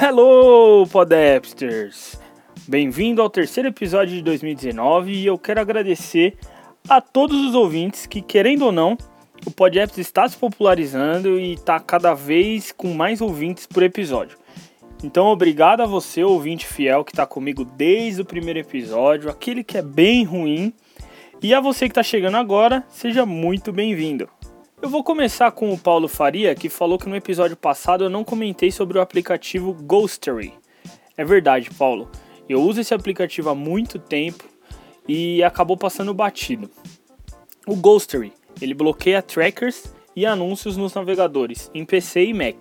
Hello, Podapsters! Bem-vindo ao terceiro episódio de 2019 e eu quero agradecer a todos os ouvintes que, querendo ou não, o Podapps está se popularizando e está cada vez com mais ouvintes por episódio. Então, obrigado a você, ouvinte fiel, que está comigo desde o primeiro episódio, aquele que é bem ruim. E a você que está chegando agora, seja muito bem-vindo. Eu vou começar com o Paulo Faria, que falou que no episódio passado eu não comentei sobre o aplicativo Ghostery. É verdade, Paulo. Eu uso esse aplicativo há muito tempo e acabou passando batido. O Ghostery, ele bloqueia trackers e anúncios nos navegadores em PC e Mac.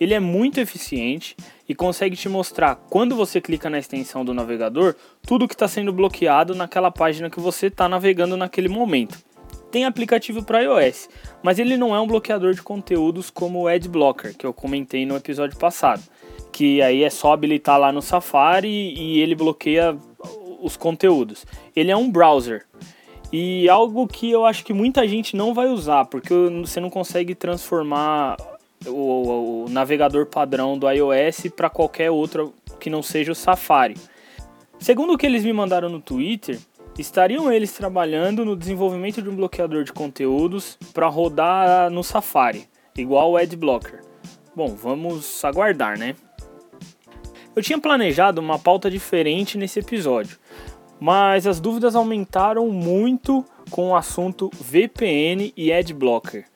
Ele é muito eficiente e consegue te mostrar quando você clica na extensão do navegador tudo que está sendo bloqueado naquela página que você está navegando naquele momento. Tem aplicativo para iOS, mas ele não é um bloqueador de conteúdos como o Adblocker, que eu comentei no episódio passado que aí é só habilitar lá no Safari e ele bloqueia os conteúdos. Ele é um browser. E algo que eu acho que muita gente não vai usar, porque você não consegue transformar o, o navegador padrão do iOS para qualquer outro que não seja o Safari. Segundo o que eles me mandaram no Twitter, estariam eles trabalhando no desenvolvimento de um bloqueador de conteúdos para rodar no Safari, igual o Adblocker. Bom, vamos aguardar, né? Eu tinha planejado uma pauta diferente nesse episódio, mas as dúvidas aumentaram muito com o assunto VPN e Adblocker.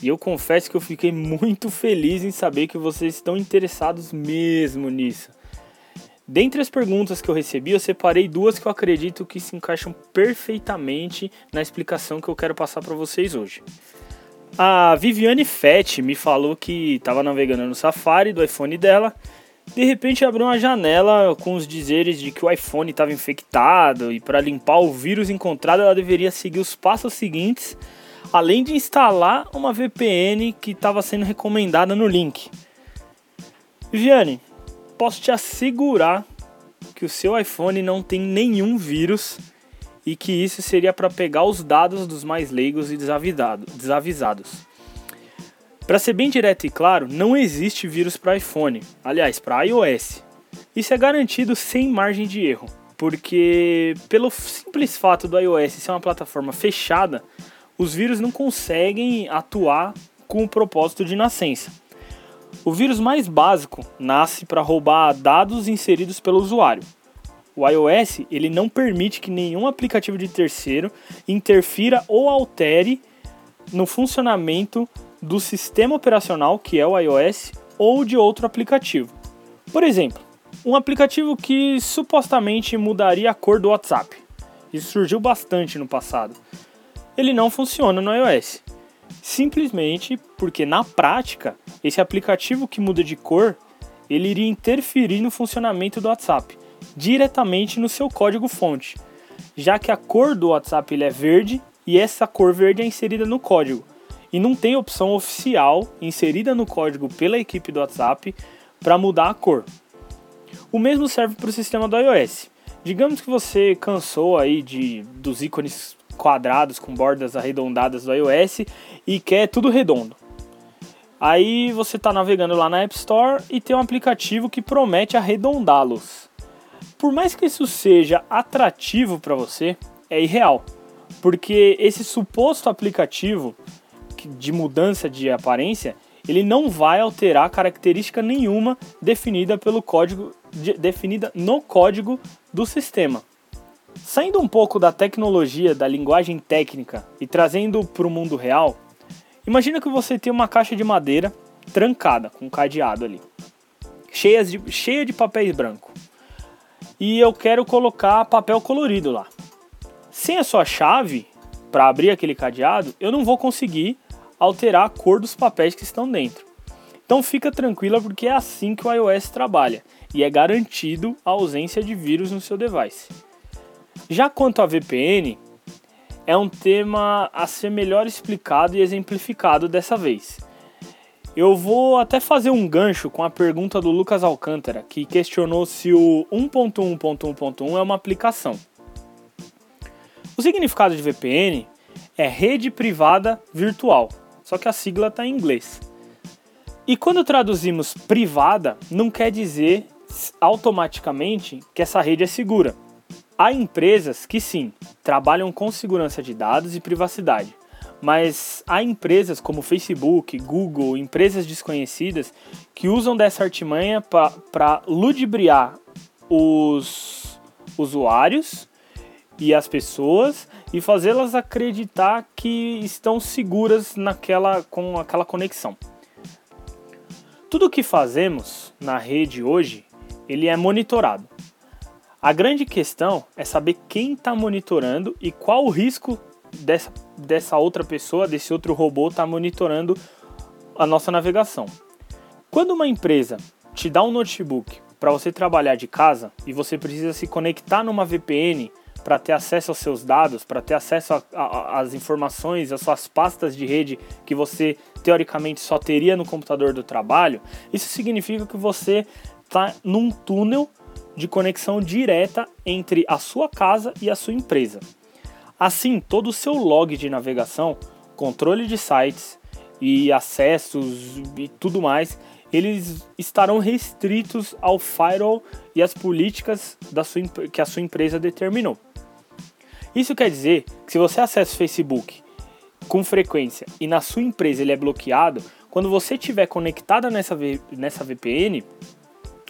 E eu confesso que eu fiquei muito feliz em saber que vocês estão interessados mesmo nisso. Dentre as perguntas que eu recebi, eu separei duas que eu acredito que se encaixam perfeitamente na explicação que eu quero passar para vocês hoje. A Viviane Fett me falou que estava navegando no Safari do iPhone dela de repente abriu uma janela com os dizeres de que o iPhone estava infectado e para limpar o vírus encontrado ela deveria seguir os passos seguintes, além de instalar uma VPN que estava sendo recomendada no link. Viviane, posso te assegurar que o seu iPhone não tem nenhum vírus e que isso seria para pegar os dados dos mais leigos e desavisados. Para ser bem direto e claro, não existe vírus para iPhone, aliás, para iOS. Isso é garantido sem margem de erro, porque pelo simples fato do iOS ser uma plataforma fechada, os vírus não conseguem atuar com o propósito de nascença. O vírus mais básico nasce para roubar dados inseridos pelo usuário. O iOS ele não permite que nenhum aplicativo de terceiro interfira ou altere no funcionamento do sistema operacional, que é o iOS, ou de outro aplicativo. Por exemplo, um aplicativo que supostamente mudaria a cor do WhatsApp. Isso surgiu bastante no passado. Ele não funciona no iOS. Simplesmente porque na prática, esse aplicativo que muda de cor, ele iria interferir no funcionamento do WhatsApp, diretamente no seu código fonte, já que a cor do WhatsApp ele é verde e essa cor verde é inserida no código e não tem opção oficial inserida no código pela equipe do WhatsApp para mudar a cor. O mesmo serve para o sistema do iOS. Digamos que você cansou aí de dos ícones quadrados com bordas arredondadas do iOS e quer tudo redondo. Aí você está navegando lá na App Store e tem um aplicativo que promete arredondá-los. Por mais que isso seja atrativo para você, é irreal, porque esse suposto aplicativo de mudança de aparência, ele não vai alterar característica nenhuma definida pelo código de, definida no código do sistema. Saindo um pouco da tecnologia, da linguagem técnica e trazendo para o mundo real, imagina que você tem uma caixa de madeira trancada com um cadeado ali, cheia de, cheia de papéis branco. E eu quero colocar papel colorido lá. Sem a sua chave para abrir aquele cadeado, eu não vou conseguir alterar a cor dos papéis que estão dentro. Então fica tranquila porque é assim que o iOS trabalha e é garantido a ausência de vírus no seu device. Já quanto à VPN, é um tema a ser melhor explicado e exemplificado dessa vez. Eu vou até fazer um gancho com a pergunta do Lucas Alcântara, que questionou se o 1.1.1.1 é uma aplicação. O significado de VPN é rede privada virtual, só que a sigla está em inglês. E quando traduzimos privada, não quer dizer automaticamente que essa rede é segura. Há empresas que sim, trabalham com segurança de dados e privacidade, mas há empresas como Facebook, Google, empresas desconhecidas que usam dessa artimanha para ludibriar os usuários e as pessoas e fazê-las acreditar que estão seguras naquela com aquela conexão. Tudo o que fazemos na rede hoje, ele é monitorado. A grande questão é saber quem está monitorando e qual o risco dessa, dessa outra pessoa, desse outro robô, está monitorando a nossa navegação. Quando uma empresa te dá um notebook para você trabalhar de casa e você precisa se conectar numa VPN para ter acesso aos seus dados, para ter acesso às informações, às suas pastas de rede que você teoricamente só teria no computador do trabalho, isso significa que você está num túnel de conexão direta entre a sua casa e a sua empresa. Assim, todo o seu log de navegação, controle de sites e acessos e tudo mais, eles estarão restritos ao firewall e às políticas da sua, que a sua empresa determinou. Isso quer dizer que se você acessa o Facebook com frequência e na sua empresa ele é bloqueado, quando você estiver conectada nessa, nessa VPN,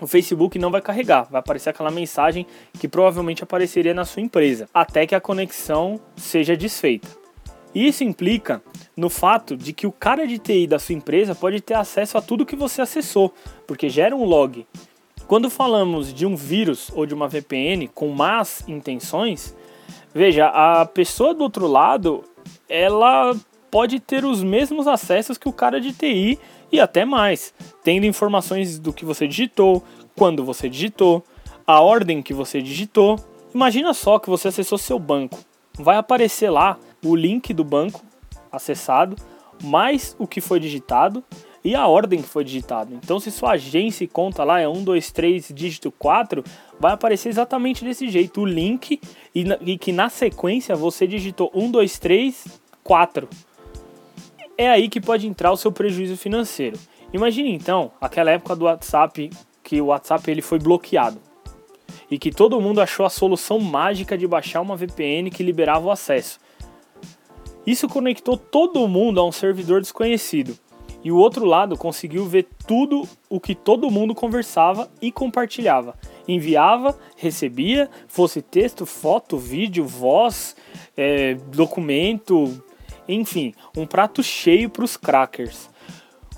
o Facebook não vai carregar, vai aparecer aquela mensagem que provavelmente apareceria na sua empresa, até que a conexão seja desfeita. Isso implica no fato de que o cara de TI da sua empresa pode ter acesso a tudo que você acessou, porque gera um log. Quando falamos de um vírus ou de uma VPN com más intenções, Veja, a pessoa do outro lado, ela pode ter os mesmos acessos que o cara de TI e até mais, tendo informações do que você digitou, quando você digitou, a ordem que você digitou. Imagina só que você acessou seu banco. Vai aparecer lá o link do banco acessado, mais o que foi digitado e a ordem que foi digitado. Então, se sua agência e conta lá é 1, 2, 3, dígito 4, vai aparecer exatamente desse jeito o link e, e que na sequência você digitou 1, 2, 3, 4. É aí que pode entrar o seu prejuízo financeiro. Imagine então aquela época do WhatsApp que o WhatsApp ele foi bloqueado e que todo mundo achou a solução mágica de baixar uma VPN que liberava o acesso. Isso conectou todo mundo a um servidor desconhecido e o outro lado conseguiu ver tudo o que todo mundo conversava e compartilhava. Enviava, recebia, fosse texto, foto, vídeo, voz, é, documento, enfim, um prato cheio para os crackers.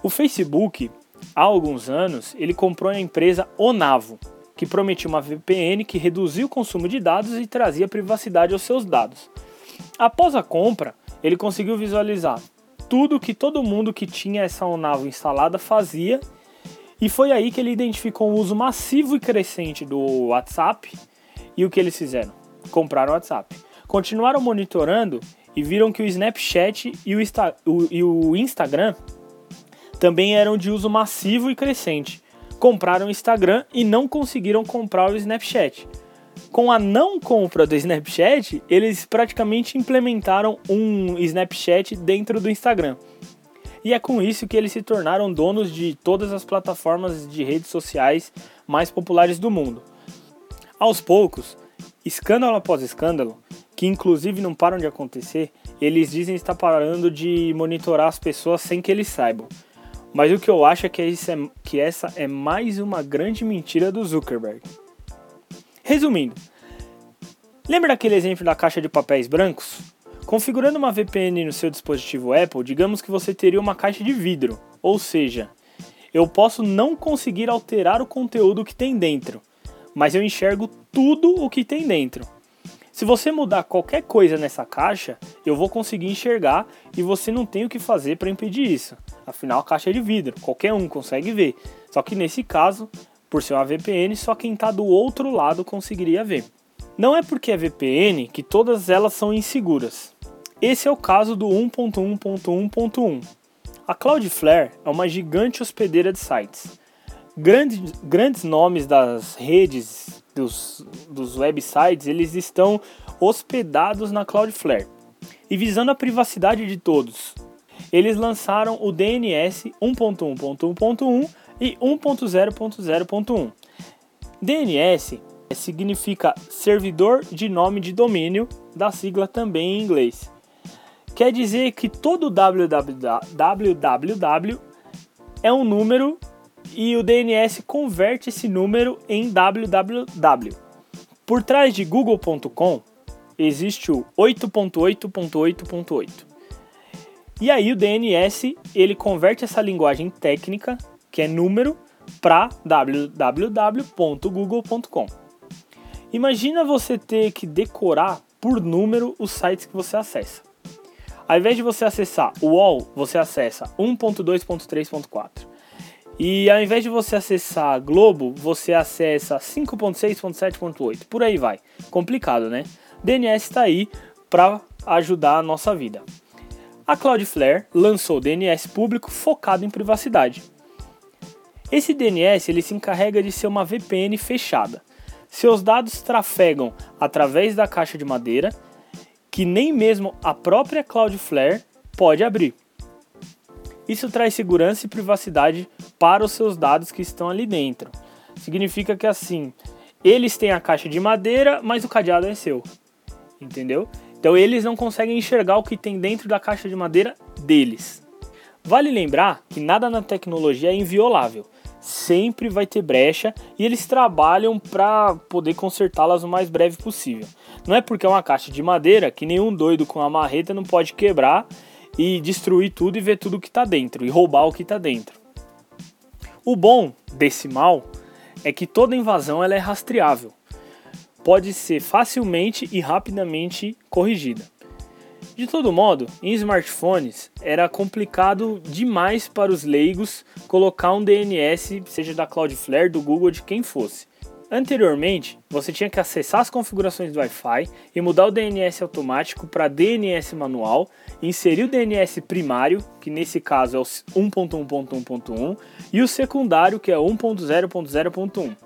O Facebook, há alguns anos, ele comprou a empresa Onavo, que prometia uma VPN que reduzia o consumo de dados e trazia privacidade aos seus dados. Após a compra, ele conseguiu visualizar tudo que todo mundo que tinha essa Onavo instalada fazia. E foi aí que ele identificou o uso massivo e crescente do WhatsApp. E o que eles fizeram? Compraram o WhatsApp. Continuaram monitorando e viram que o Snapchat e o, Insta o, e o Instagram também eram de uso massivo e crescente. Compraram o Instagram e não conseguiram comprar o Snapchat com a não compra do Snapchat, eles praticamente implementaram um Snapchat dentro do Instagram. E é com isso que eles se tornaram donos de todas as plataformas de redes sociais mais populares do mundo. Aos poucos, escândalo após escândalo, que inclusive não param de acontecer, eles dizem estar parando de monitorar as pessoas sem que eles saibam. Mas o que eu acho é que, é, que essa é mais uma grande mentira do Zuckerberg. Resumindo, lembra daquele exemplo da caixa de papéis brancos? Configurando uma VPN no seu dispositivo Apple, digamos que você teria uma caixa de vidro, ou seja, eu posso não conseguir alterar o conteúdo que tem dentro, mas eu enxergo tudo o que tem dentro. Se você mudar qualquer coisa nessa caixa, eu vou conseguir enxergar e você não tem o que fazer para impedir isso. Afinal, a caixa é de vidro, qualquer um consegue ver. Só que nesse caso, por ser uma VPN, só quem está do outro lado conseguiria ver. Não é porque é VPN que todas elas são inseguras. Esse é o caso do 1.1.1.1. A Cloudflare é uma gigante hospedeira de sites. Grandes, grandes nomes das redes, dos, dos websites, eles estão hospedados na Cloudflare. E visando a privacidade de todos, eles lançaram o DNS 1.1.1.1 e 1.0.0.1. DNS significa servidor de nome de domínio, da sigla também em inglês. Quer dizer que todo www é um número e o DNS converte esse número em www. Por trás de google.com existe o 8.8.8.8. E aí o DNS, ele converte essa linguagem técnica, que é número, para www.google.com. Imagina você ter que decorar por número os sites que você acessa. Ao invés de você acessar o UOL, você acessa 1.2.3.4. E ao invés de você acessar Globo, você acessa 5.6.7.8. Por aí vai. Complicado, né? DNS está aí para ajudar a nossa vida. A Cloudflare lançou DNS público focado em privacidade. Esse DNS ele se encarrega de ser uma VPN fechada. Seus dados trafegam através da caixa de madeira que nem mesmo a própria Cloudflare pode abrir. Isso traz segurança e privacidade para os seus dados que estão ali dentro. Significa que assim, eles têm a caixa de madeira, mas o cadeado é seu. Entendeu? Então eles não conseguem enxergar o que tem dentro da caixa de madeira deles. Vale lembrar que nada na tecnologia é inviolável. Sempre vai ter brecha e eles trabalham para poder consertá-las o mais breve possível. Não é porque é uma caixa de madeira que nenhum doido com a marreta não pode quebrar e destruir tudo e ver tudo que está dentro e roubar o que está dentro. O bom desse mal é que toda invasão ela é rastreável. Pode ser facilmente e rapidamente corrigida. De todo modo, em smartphones era complicado demais para os leigos colocar um DNS, seja da Cloudflare, do Google, de quem fosse. Anteriormente, você tinha que acessar as configurações do Wi-Fi e mudar o DNS automático para DNS manual, inserir o DNS primário, que nesse caso é o 1.1.1.1, e o secundário, que é 1.0.0.1.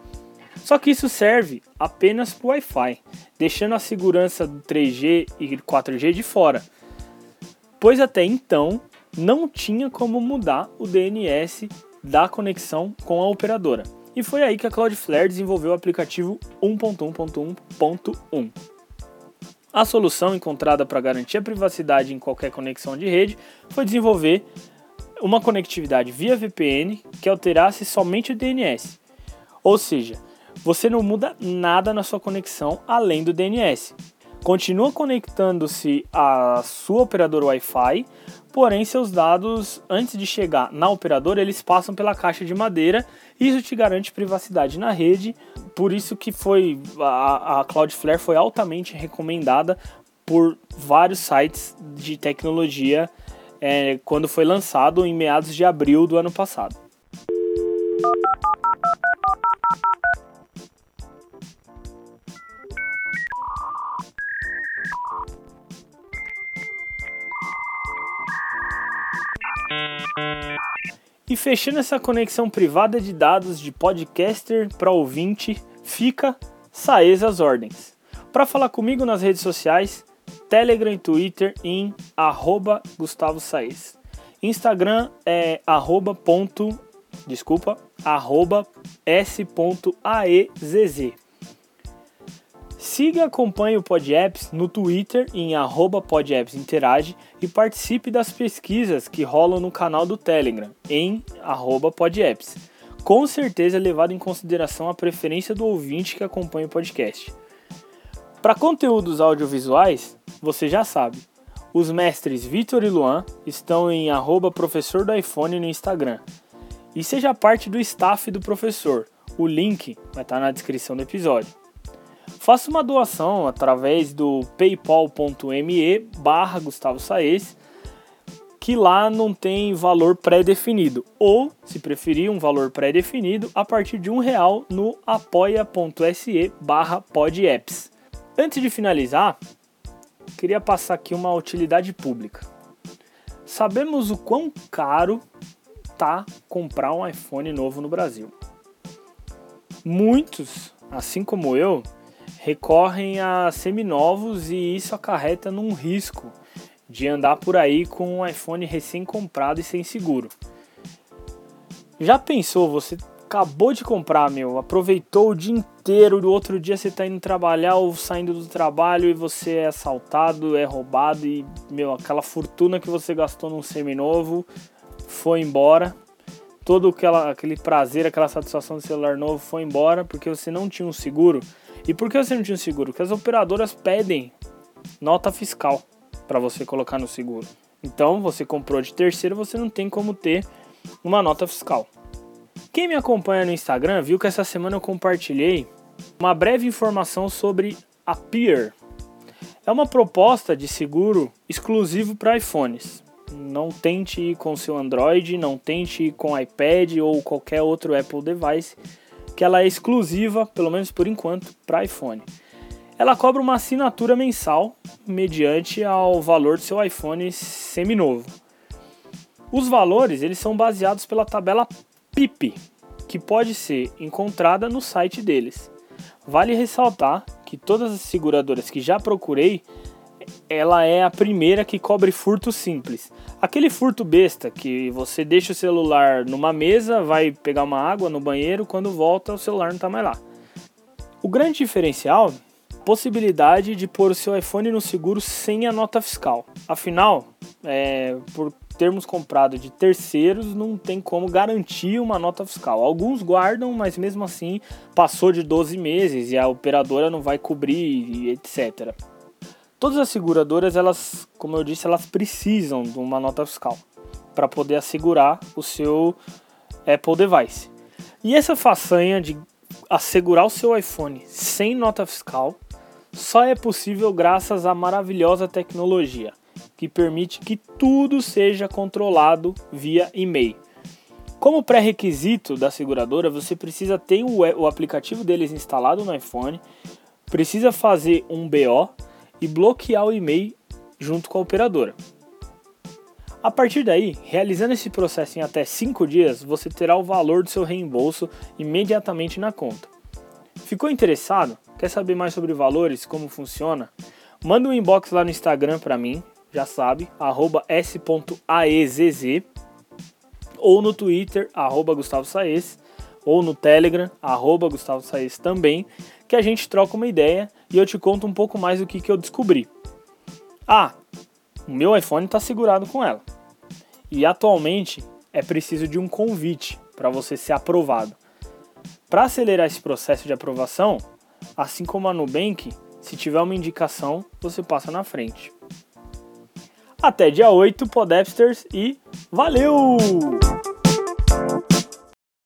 Só que isso serve apenas para o Wi-Fi, deixando a segurança do 3G e 4G de fora, pois até então não tinha como mudar o DNS da conexão com a operadora. E foi aí que a Cloudflare desenvolveu o aplicativo 1.1.1.1. A solução encontrada para garantir a privacidade em qualquer conexão de rede foi desenvolver uma conectividade via VPN que alterasse somente o DNS. Ou seja, você não muda nada na sua conexão além do DNS. Continua conectando-se à sua operadora Wi-Fi, porém seus dados, antes de chegar na operadora, eles passam pela caixa de madeira. Isso te garante privacidade na rede, por isso que foi a, a Cloudflare foi altamente recomendada por vários sites de tecnologia é, quando foi lançado em meados de abril do ano passado. E fechando essa conexão privada de dados de podcaster para ouvinte, fica Saez as ordens. Para falar comigo nas redes sociais, Telegram e Twitter em arroba Gustavo Saez. Instagram é arroba ponto, desculpa, arroba s.aezz. Siga e acompanhe o PodApps no Twitter em @podappsinterage e participe das pesquisas que rolam no canal do Telegram em @podapps. Com certeza é levado em consideração a preferência do ouvinte que acompanha o podcast. Para conteúdos audiovisuais, você já sabe. Os mestres Vitor e Luan estão em arroba professor do iPhone no Instagram. E seja parte do staff do professor. O link vai estar na descrição do episódio faça uma doação através do paypal.me barra Gustavo Saez, que lá não tem valor pré-definido, ou, se preferir, um valor pré-definido a partir de um real no apoia.se barra podapps. Antes de finalizar, queria passar aqui uma utilidade pública. Sabemos o quão caro tá comprar um iPhone novo no Brasil. Muitos, assim como eu, recorrem a seminovos e isso acarreta num risco de andar por aí com um iPhone recém-comprado e sem seguro. Já pensou, você acabou de comprar, meu, aproveitou o dia inteiro, no outro dia você tá indo trabalhar ou saindo do trabalho e você é assaltado, é roubado e, meu, aquela fortuna que você gastou num seminovo foi embora. Todo aquela, aquele prazer, aquela satisfação do celular novo foi embora porque você não tinha um seguro. E por que você não tinha seguro? Porque as operadoras pedem nota fiscal para você colocar no seguro. Então, você comprou de terceiro, você não tem como ter uma nota fiscal. Quem me acompanha no Instagram viu que essa semana eu compartilhei uma breve informação sobre a Peer. É uma proposta de seguro exclusivo para iPhones. Não tente ir com seu Android, não tente ir com iPad ou qualquer outro Apple device, que ela é exclusiva, pelo menos por enquanto, para iPhone. Ela cobra uma assinatura mensal mediante ao valor do seu iPhone seminovo. Os valores eles são baseados pela tabela PIP, que pode ser encontrada no site deles. Vale ressaltar que todas as seguradoras que já procurei, ela é a primeira que cobre furto simples. Aquele furto besta que você deixa o celular numa mesa, vai pegar uma água no banheiro, quando volta o celular não está mais lá. O grande diferencial possibilidade de pôr o seu iPhone no seguro sem a nota fiscal. Afinal, é, por termos comprado de terceiros, não tem como garantir uma nota fiscal. Alguns guardam, mas mesmo assim passou de 12 meses e a operadora não vai cobrir, etc. Todas as seguradoras, elas, como eu disse, elas precisam de uma nota fiscal para poder assegurar o seu Apple device. E essa façanha de assegurar o seu iPhone sem nota fiscal só é possível graças à maravilhosa tecnologia que permite que tudo seja controlado via e-mail. Como pré-requisito da seguradora, você precisa ter o aplicativo deles instalado no iPhone, precisa fazer um BO e bloquear o e-mail junto com a operadora. A partir daí, realizando esse processo em até 5 dias, você terá o valor do seu reembolso imediatamente na conta. Ficou interessado? Quer saber mais sobre valores, como funciona? Manda um inbox lá no Instagram para mim, já sabe, s.aezz ou no Twitter, arroba Gustavo Saez, ou no Telegram, arroba Gustavo Saez também, que a gente troca uma ideia e eu te conto um pouco mais do que, que eu descobri. Ah, o meu iPhone está segurado com ela. E atualmente é preciso de um convite para você ser aprovado. Para acelerar esse processo de aprovação, assim como a Nubank, se tiver uma indicação, você passa na frente. Até dia 8, Podesters, e valeu!